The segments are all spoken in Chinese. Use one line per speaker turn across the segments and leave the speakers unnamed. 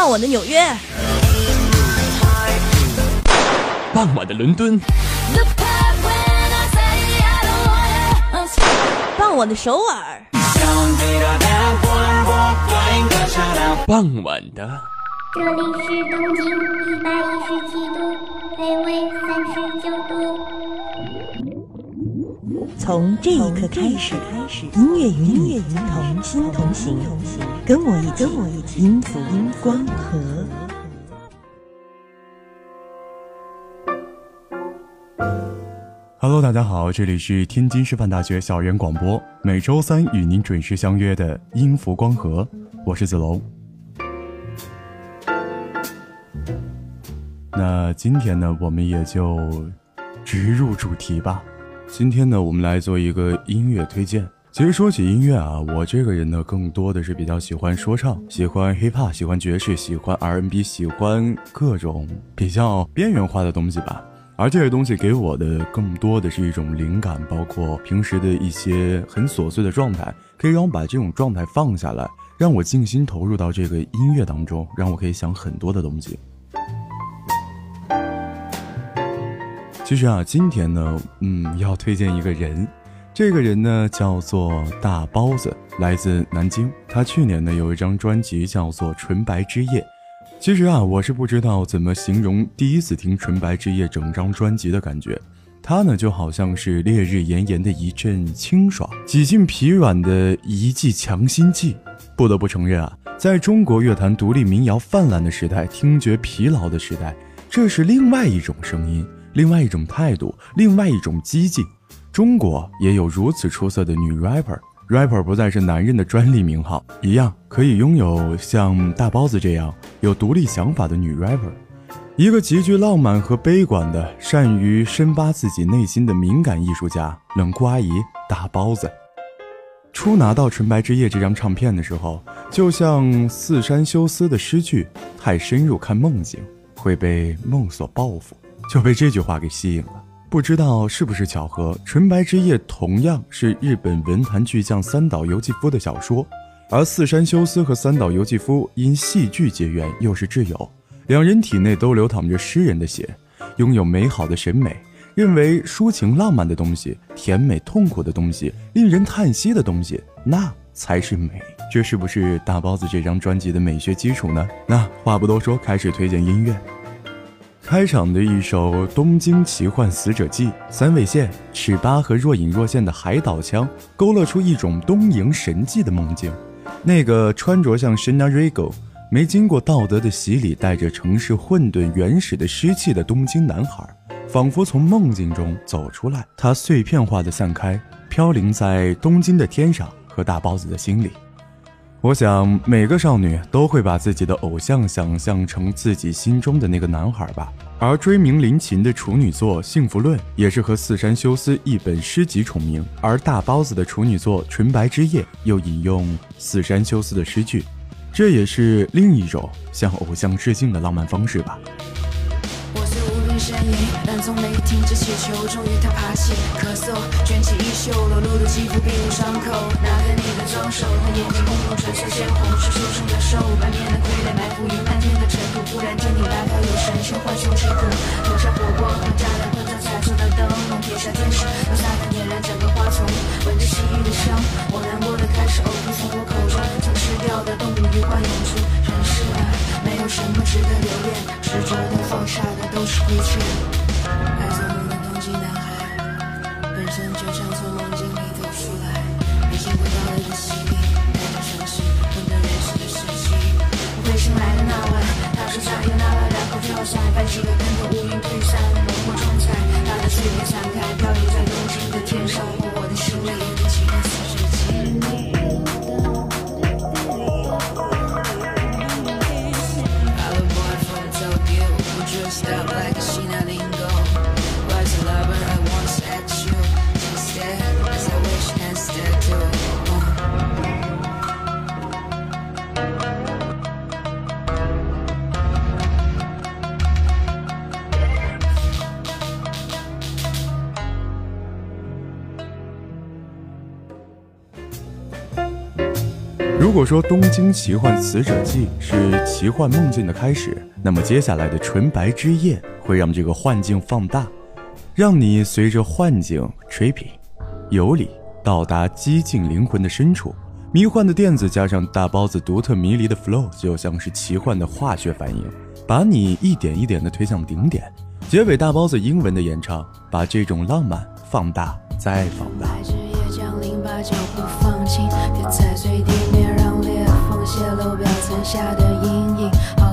傍晚的纽约，
傍晚的伦敦，
傍晚的首尔，
傍晚的。
这里是东经一百一十七度，北纬三十九度。
从这一刻开始，音乐与你同心同行，跟我一起，跟我一起，音符光合。
Hello，大家好，这里是天津师范大学校园广播，每周三与您准时相约的音符光合，我是子龙。那今天呢，我们也就直入主题吧。今天呢，我们来做一个音乐推荐。其实说起音乐啊，我这个人呢，更多的是比较喜欢说唱，喜欢 hip hop，喜欢爵士，喜欢 RNB，喜欢各种比较边缘化的东西吧。而这些东西给我的更多的是一种灵感，包括平时的一些很琐碎的状态，可以让我把这种状态放下来，让我静心投入到这个音乐当中，让我可以想很多的东西。其实啊，今天呢，嗯，要推荐一个人，这个人呢叫做大包子，来自南京。他去年呢有一张专辑叫做《纯白之夜》。其实啊，我是不知道怎么形容第一次听《纯白之夜》整张专辑的感觉。它呢就好像是烈日炎炎的一阵清爽，几近疲软的一剂强心剂。不得不承认啊，在中国乐坛独立民谣泛滥的时代，听觉疲劳的时代，这是另外一种声音，另外一种态度，另外一种激进。中国也有如此出色的女 rapper。rapper 不再是男人的专利名号，一样可以拥有像大包子这样有独立想法的女 rapper，一个极具浪漫和悲观的、善于深挖自己内心的敏感艺术家——冷酷阿姨大包子。初拿到《纯白之夜》这张唱片的时候，就像四山修斯的诗句：“太深入看梦境，会被梦所报复。”就被这句话给吸引了。不知道是不是巧合，《纯白之夜》同样是日本文坛巨匠三岛由纪夫的小说，而四山修斯和三岛由纪夫因戏剧结缘，又是挚友，两人体内都流淌着诗人的血，拥有美好的审美，认为抒情浪漫的东西、甜美痛苦的东西、令人叹息的东西，那才是美。这是不是大包子这张专辑的美学基础呢？那话不多说，开始推荐音乐。开场的一首《东京奇幻死者记》，三味线、尺八和若隐若现的海岛腔，勾勒出一种东瀛神迹的梦境。那个穿着像 Shina Rigo、没经过道德的洗礼、带着城市混沌原始的湿气的东京男孩，仿佛从梦境中走出来。他碎片化的散开，飘零在东京的天上和大包子的心里。我想每个少女都会把自己的偶像想象成自己心中的那个男孩吧。而追名林琴的处女作《幸福论》也是和四山修斯一本诗集重名，而大包子的处女作《纯白之夜》又引用四山修斯的诗句，这也是另一种向偶像致敬的浪漫方式吧。
我虽无病呻吟，但从没停止祈求。终于他爬起，咳嗽，卷起衣袖，裸露的肌肤并无伤口。拿开你的双手，他眼睛空洞，唇色鲜红，是受伤的手，半面的傀儡埋伏于漫天的尘土。忽然天顶来到有神圣浣熊之歌，投下火光和炸弹，混成彩色的灯笼，撇下天使，用撒旦点燃整个花丛。闻着西域的香，我难过的开始呕吐，从我口中像失掉的动物愉快涌出。人世啊，没有什么值得留恋，执着的放下的都是亏欠。爱走路的东京男孩，本身就像从梦境里走出来，没经过道德的洗礼，带着城市混沌原始的湿气。我会醒来的那晚，他说加油那晚，然后跳下，翻几个跟头，乌云退散，浓墨重彩，他的碎片散开，飘逸在东京的天上，
说《东京奇幻死者记》是奇幻梦境的开始，那么接下来的《纯白之夜》会让这个幻境放大，让你随着幻境 trippy 游离，到达寂静灵魂的深处。迷幻的电子加上大包子独特迷离的 flow，就像是奇幻的化学反应，把你一点一点的推向顶点。结尾大包子英文的演唱，把这种浪漫放大再放大。
白夜降临，把脚步放轻，别再。留下的阴影。好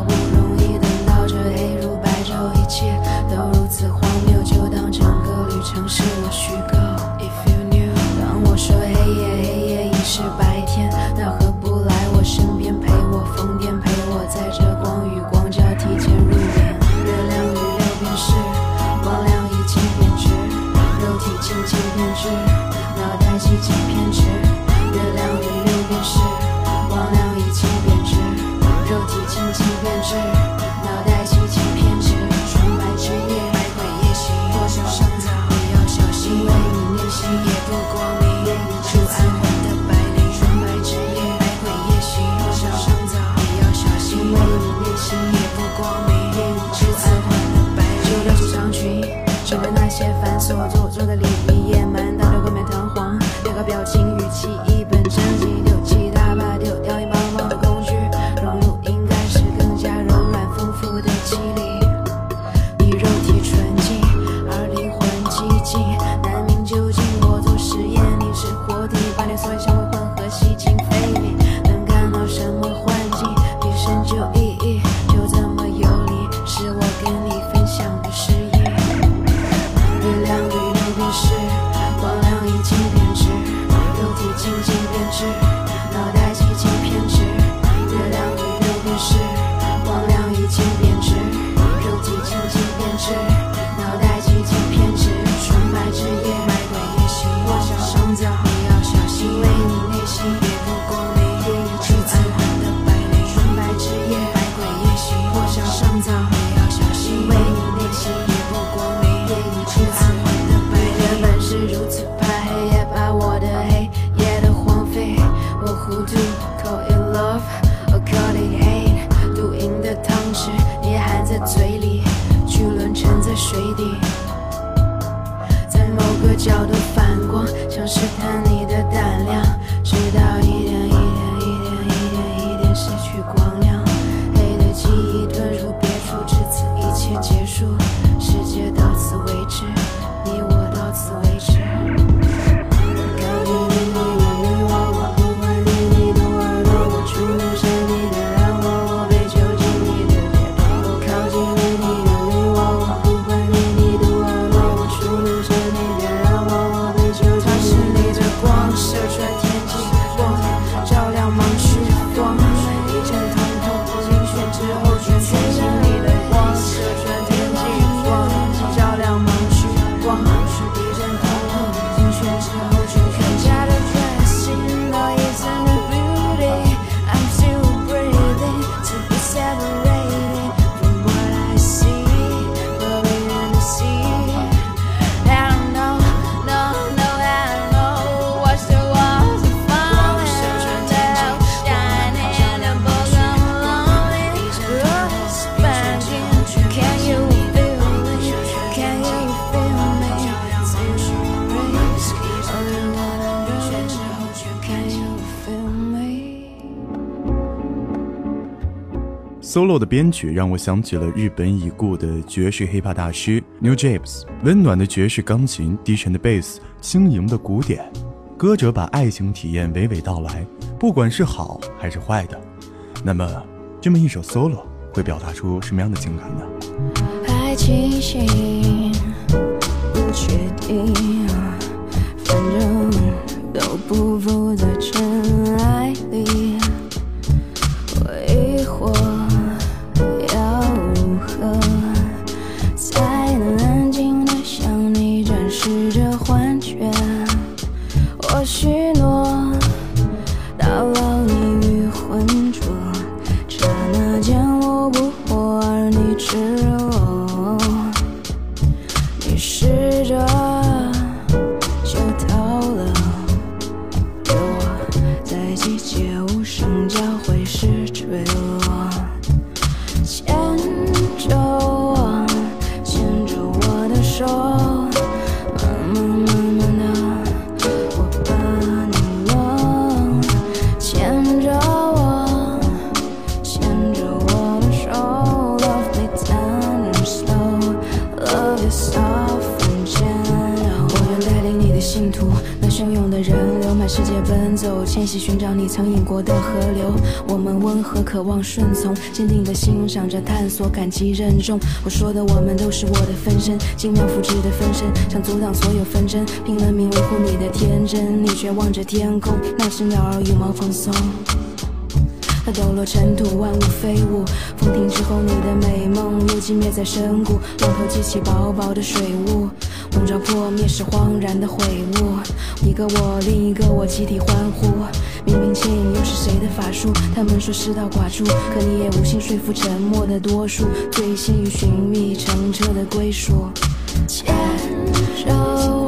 时，你含在嘴里，巨轮沉在水底，在某个角度反光，像试探你。
solo 的编曲让我想起了日本已故的爵士 hiphop 大师 New Japes，温暖的爵士钢琴，低沉的 bass，轻盈的鼓点。歌者把爱情体验娓娓道来，不管是好还是坏的，那么这么一首 solo 会表达出什么样的情感呢？
太清醒不确定，反正都不复在尘埃里。曾饮过的河流。我们温和，渴望顺从，坚定地欣赏着探索，感激任重。我说的我们都是我的分身，精妙复制的分身，想阻挡所有纷争，拼了命维护你的天真。你却望着天空，那只鸟儿羽毛放松。它抖落尘土，万物飞舞。风停之后，你的美梦又寂灭在深谷。浪头激起薄薄的水雾，笼罩破灭是恍然的悔悟。一个我，另一个我，集体欢呼。明明牵引又是谁的法术？他们说世道寡助，可你也无心说服沉默的多数。醉心于寻觅澄澈的归属。牵手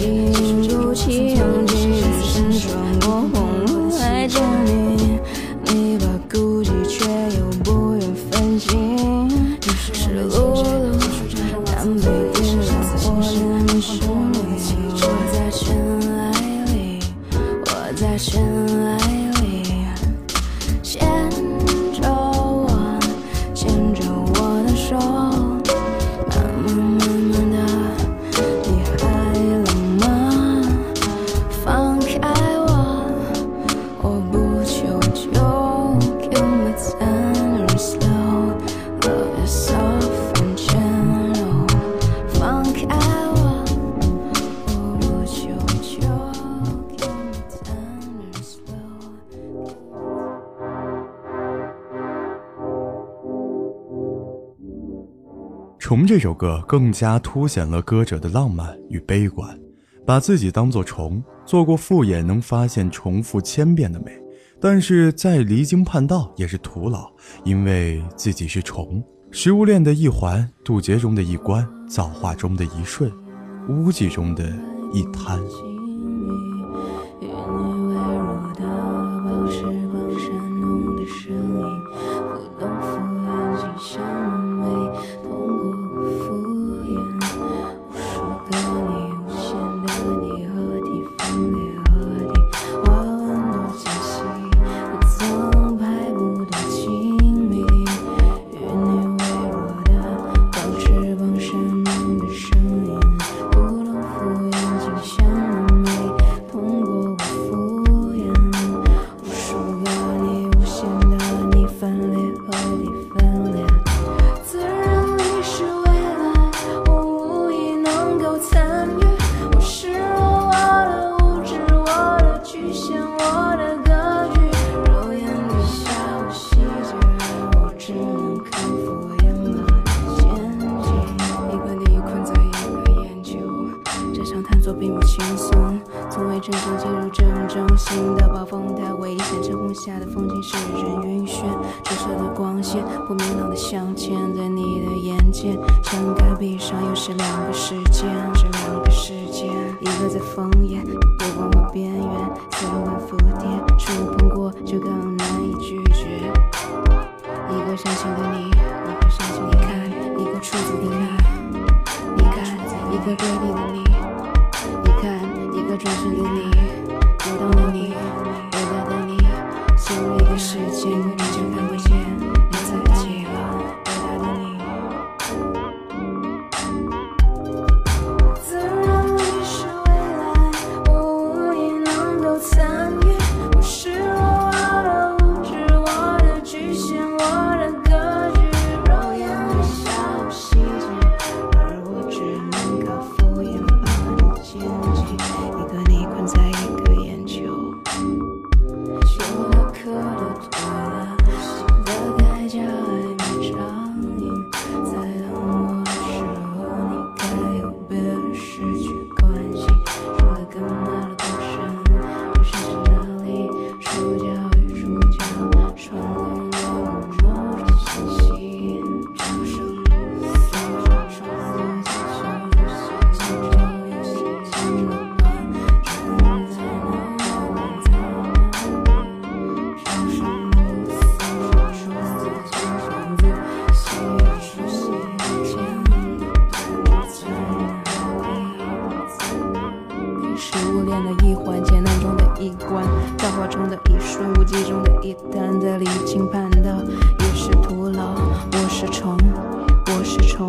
受
虫》这首歌更加凸显了歌者的浪漫与悲观，把自己当作虫，做过复眼能发现重复千遍的美，但是再离经叛道也是徒劳，因为自己是虫，食物链的一环，渡劫中的一关，造化中的一瞬，污迹中的一滩。
在枫叶月光的边缘，三万蝴蝶触碰过就更难以拒绝。一个伤心的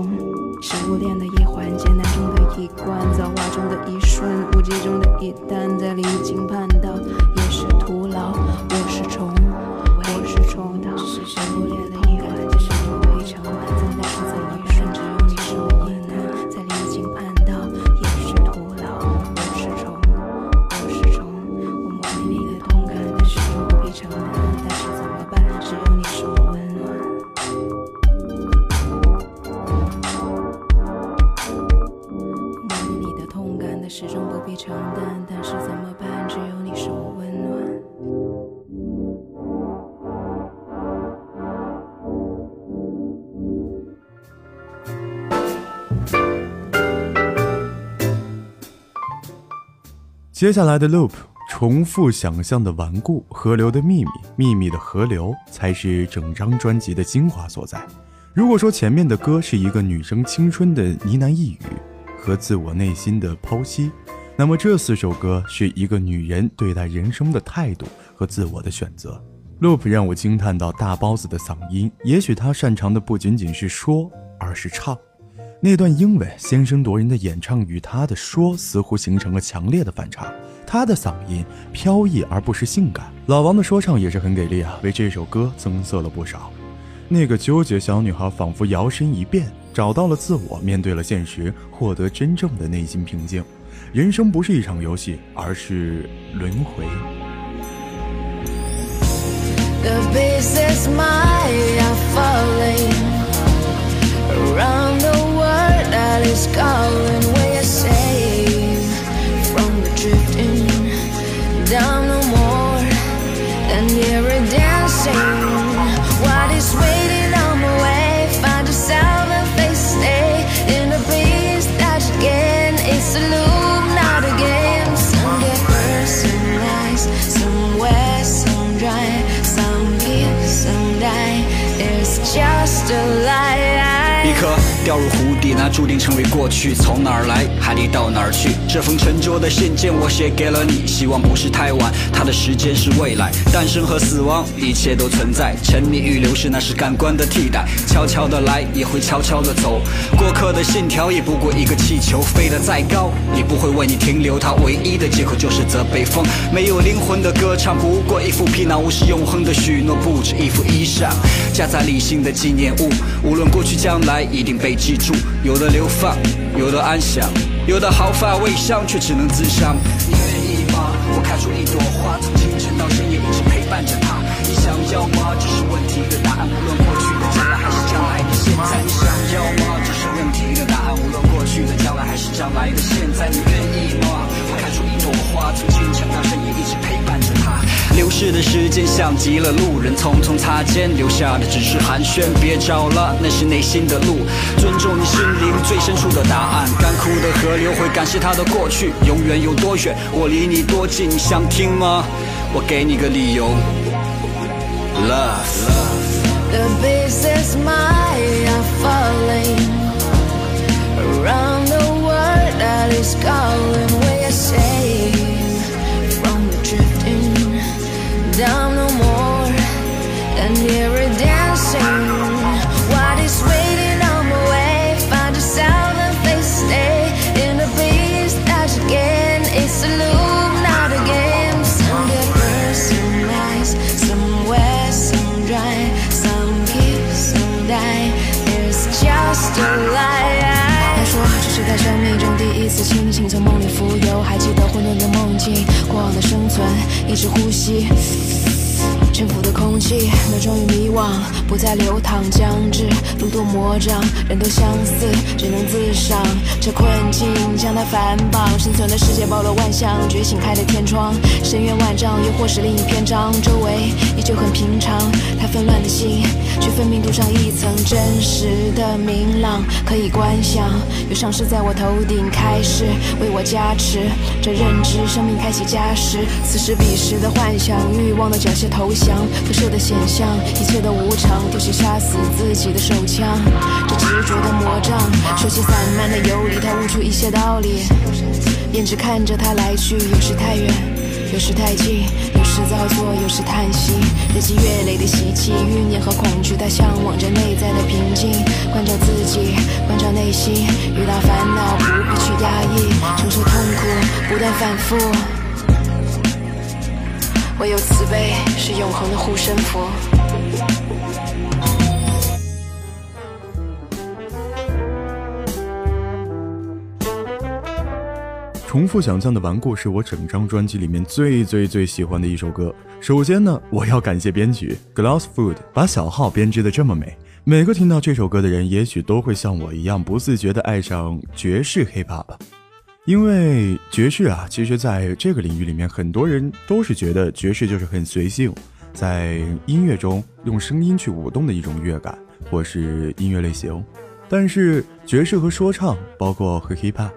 是虫，食物链的一环，艰难中的一关，造化中的一瞬，无极中的一弹，在离经叛道，也是徒劳。我是虫，我是虫，食物链
接下来的 loop 重复想象的顽固，河流的秘密，秘密的河流，才是整张专辑的精华所在。如果说前面的歌是一个女生青春的呢喃呓语和自我内心的剖析，那么这四首歌是一个女人对待人生的态度和自我的选择。loop 让我惊叹到大包子的嗓音，也许他擅长的不仅仅是说，而是唱。那段英文先声夺人的演唱与他的说似乎形成了强烈的反差。他的嗓音飘逸而不失性感，老王的说唱也是很给力啊，为这首歌增色了不少。那个纠结小女孩仿佛摇身一变，找到了自我，面对了现实，获得真正的内心平静。人生不是一场游戏，而是轮回。
The
掉入湖底，那注定成为过去。从哪儿来，还得到哪儿去。这封沉着的信件，我写给了你。希望不是太晚，它的时间是未来。诞生和死亡，一切都存在。沉迷与流逝，那是感官的替代。悄悄的来，也会悄悄的走。过客的信条，也不过一个气球，飞得再高，也不会为你停留。它唯一的借口就是责备风。没有灵魂的歌唱，不过一副皮囊，无视永恒的许诺，不止一副衣裳。夹杂理性的纪念物，无论过去将来，一定被记住。有的流放，有的安详，有的毫发未伤，却只能自伤。我开出一朵花，从清晨到深夜，一直陪伴着她。你想要吗？这是问题的答案，无论过去的将来还是将来的现在。你想要吗？这是问题的答案，无论过去的将来还是将来的现在。你愿意吗？出一朵花，从清晨到深夜，一直陪伴着她。流逝的时间像极了路人，匆匆擦肩，留下的只是寒暄。别找了，那是内心的路。尊重你心灵最深处的答案。干枯的河流会感谢它的过去，永远有多远，我离你多近，你想听吗？我给你个理由。Love。
The pieces might are falling around the world that is calling. 混沌的梦境，过往的生存，一直呼吸。沉浮的空气，那终于迷惘，不再流淌将至，路多魔障，人都相似，只能自伤。这困境将它反绑，生存的世界包罗万象，觉醒开的天窗，深渊万丈，又或是另一篇章。周围依旧很平常，它纷乱的心，却分明镀上一层真实的明朗，可以观想。有上师在我头顶开示为我加持，这认知生命开启加时，此时彼时的幻想，欲望的缴械投降，辐射的显象，一切都无常，丢弃杀死自己的手枪，这执着的魔杖，说起散漫的游离，他悟出一些道理，便只看着他来去，有时太远，
有时太近，有时造作，有时叹息。日积月累的习气，欲念和恐惧，他向往着内在的平静。关照自己，关照内心，遇到烦恼不必去压抑，承受痛苦，不断反复。唯有慈悲是永恒的护身符。
重复想象的顽固是我整张专辑里面最最最喜欢的一首歌。首先呢，我要感谢编曲 Glassfood 把小号编织的这么美。每个听到这首歌的人，也许都会像我一样不自觉的爱上爵士 hip hop。因为爵士啊，其实在这个领域里面，很多人都是觉得爵士就是很随性，在音乐中用声音去舞动的一种乐感，或是音乐类型。但是爵士和说唱，包括和 hip hop。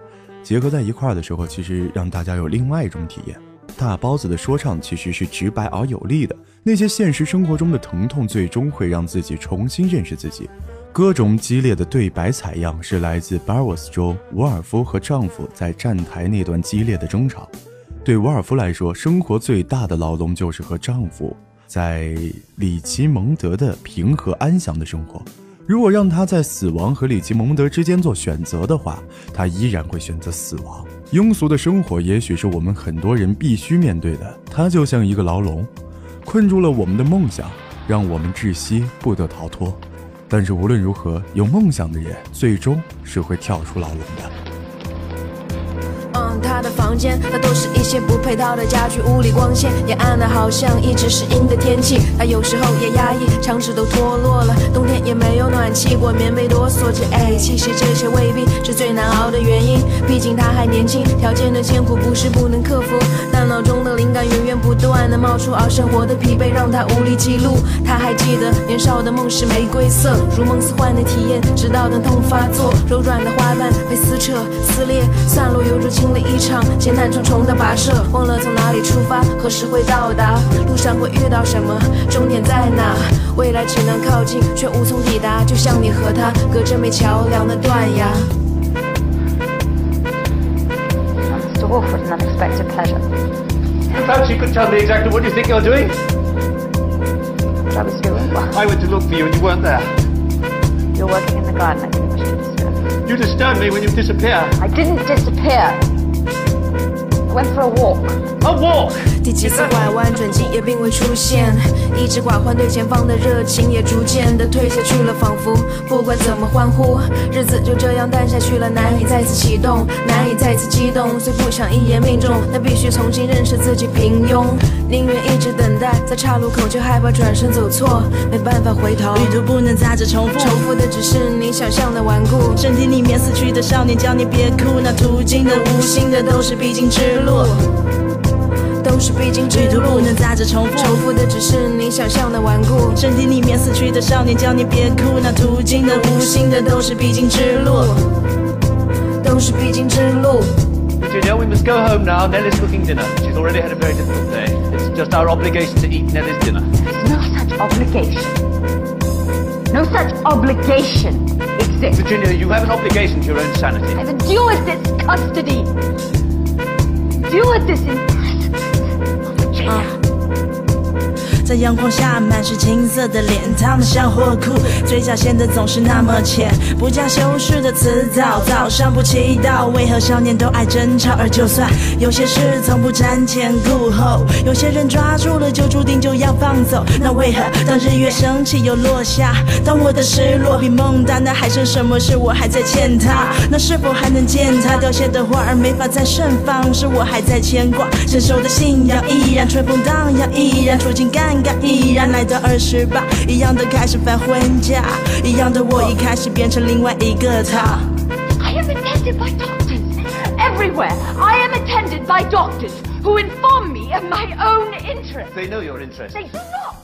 结合在一块儿的时候，其实让大家有另外一种体验。大包子的说唱其实是直白而有力的，那些现实生活中的疼痛，最终会让自己重新认识自己。各种激烈的对白采样是来自巴尔沃斯州沃尔夫和丈夫在站台那段激烈的争吵。对沃尔夫来说，生活最大的牢笼就是和丈夫在里奇蒙德的平和安详的生活。如果让他在死亡和里奇蒙德之间做选择的话，他依然会选择死亡。庸俗的生活也许是我们很多人必须面对的，它就像一个牢笼，困住了我们的梦想，让我们窒息不得逃脱。但是无论如何，有梦想的人最终是会跳出牢笼的。
他的房间，那都是一些不配套的家具，屋里光线也暗的，好像一直是阴的天气。他有时候也压抑，墙纸都脱落了，冬天也没有暖气，裹棉被哆嗦着。哎，其实这些未必是最难熬的原因，毕竟他还年轻，条件的艰苦不是不能克服。大脑中的灵感源源不断的冒出，而生活的疲惫让他无力记录。他还记得年少的梦是玫瑰色，如梦似幻的体验，直到疼痛发作，柔软的花瓣被撕扯、撕裂、散落，犹如经历。一场艰难重重的跋涉，忘了从哪里出发，何时会到达，路上会遇到什么，终点在哪？未来只能靠近，却无从抵达，就像你和他隔着没桥梁的断崖。
Mr. Wolford, an unexpected pleasure.
Perhaps you could tell me exactly what you think you're doing?
What I was doing?
I went to look for you and you weren't there.
you're working in the garden. I didn't wish to disturb.
You disturbed me when you disappear.
I didn't disappear. Went for a walk.
A walk!
第几次拐弯转机也并未出现，一直寡欢对前方的热情也逐渐的退下去了，仿佛不管怎么欢呼，日子就这样淡下去了，难以再次启动，难以再次激动，虽不想一言命中，但必须重新认识自己平庸，宁愿一直等待，在岔路口却害怕转身走错，没办法回头，
旅途不能再次重复，
重复的只是你想象的顽固，
身体里面死去的少年，叫你别哭，那途经的无心的都是必经之路。
都是必经之
旅途不。能再次重复，
重复的只是你想象的顽固，
身体里面死去的少年，叫你别哭，那途经的无心的都是必经之路。
都是必经之路。
Virginia, we must go home now. Nellie's cooking dinner. She's already had a very difficult day. It's just our obligation to eat Nellie's dinner.
There's No such obligation. No such obligation exists.
Virginia, you have an obligation to your own sanity.
I've endured this custody. Endured this imprisonment. 啊。
在阳光下满是青涩的脸，烫得像火窟，嘴角显得总是那么浅，不加修饰的词藻，早上不祈祷，为何少年都爱争吵？而就算有些事从不瞻前顾后，有些人抓住了就注定就要放走，那为何当日月升起又落下？当我的失落比梦大，那还剩什么是我还在欠他？那是否还能见他凋谢的花儿没法再盛放？是我还在牵挂，成熟的信仰依然春风荡漾，依然处境依然来到二十八，一样的开始犯婚假，一样的我一开始变成另外一个他。
I am attended by doctors everywhere. I am attended by doctors who inform me of my own interests.
They know your interest.
They do not.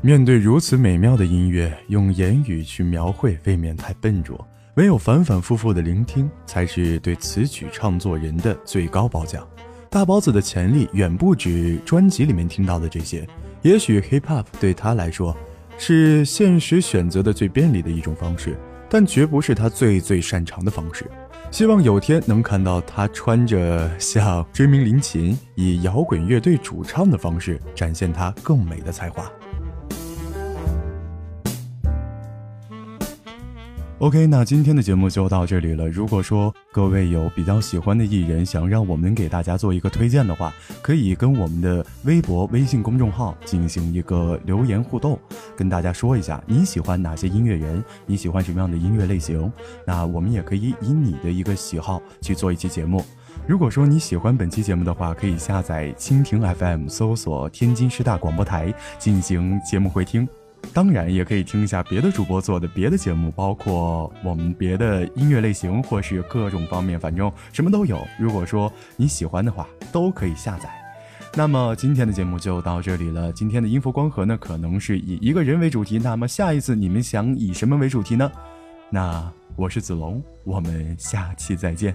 面对如此美妙的音乐，用言语去描绘未免太笨拙。唯有反反复复的聆听，才是对词曲创作人的最高褒奖。大包子的潜力远不止专辑里面听到的这些。也许 hip hop 对他来说，是现实选择的最便利的一种方式。但绝不是他最最擅长的方式。希望有天能看到他穿着像追名林琴，以摇滚乐队主唱的方式展现他更美的才华。OK，那今天的节目就到这里了。如果说各位有比较喜欢的艺人，想让我们给大家做一个推荐的话，可以跟我们的微博、微信公众号进行一个留言互动，跟大家说一下你喜欢哪些音乐人，你喜欢什么样的音乐类型。那我们也可以以你的一个喜好去做一期节目。如果说你喜欢本期节目的话，可以下载蜻蜓 FM，搜索天津师大广播台进行节目回听。当然，也可以听一下别的主播做的别的节目，包括我们别的音乐类型，或是各种方面，反正什么都有。如果说你喜欢的话，都可以下载。那么今天的节目就到这里了。今天的音符光合呢，可能是以一个人为主题。那么下一次你们想以什么为主题呢？那我是子龙，我们下期再见。